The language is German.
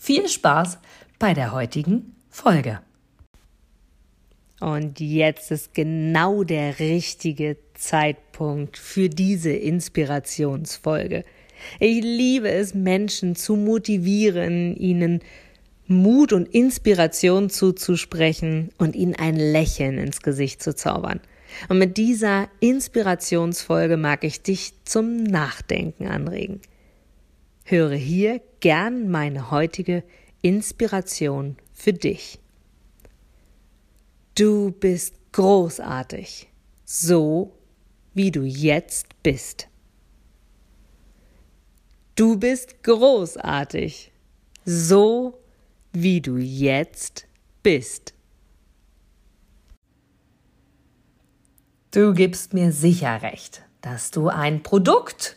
viel Spaß bei der heutigen Folge. Und jetzt ist genau der richtige Zeitpunkt für diese Inspirationsfolge. Ich liebe es, Menschen zu motivieren, ihnen Mut und Inspiration zuzusprechen und ihnen ein Lächeln ins Gesicht zu zaubern. Und mit dieser Inspirationsfolge mag ich dich zum Nachdenken anregen. Höre hier gern meine heutige Inspiration für dich. Du bist großartig, so wie du jetzt bist. Du bist großartig, so wie du jetzt bist. Du gibst mir sicher recht, dass du ein Produkt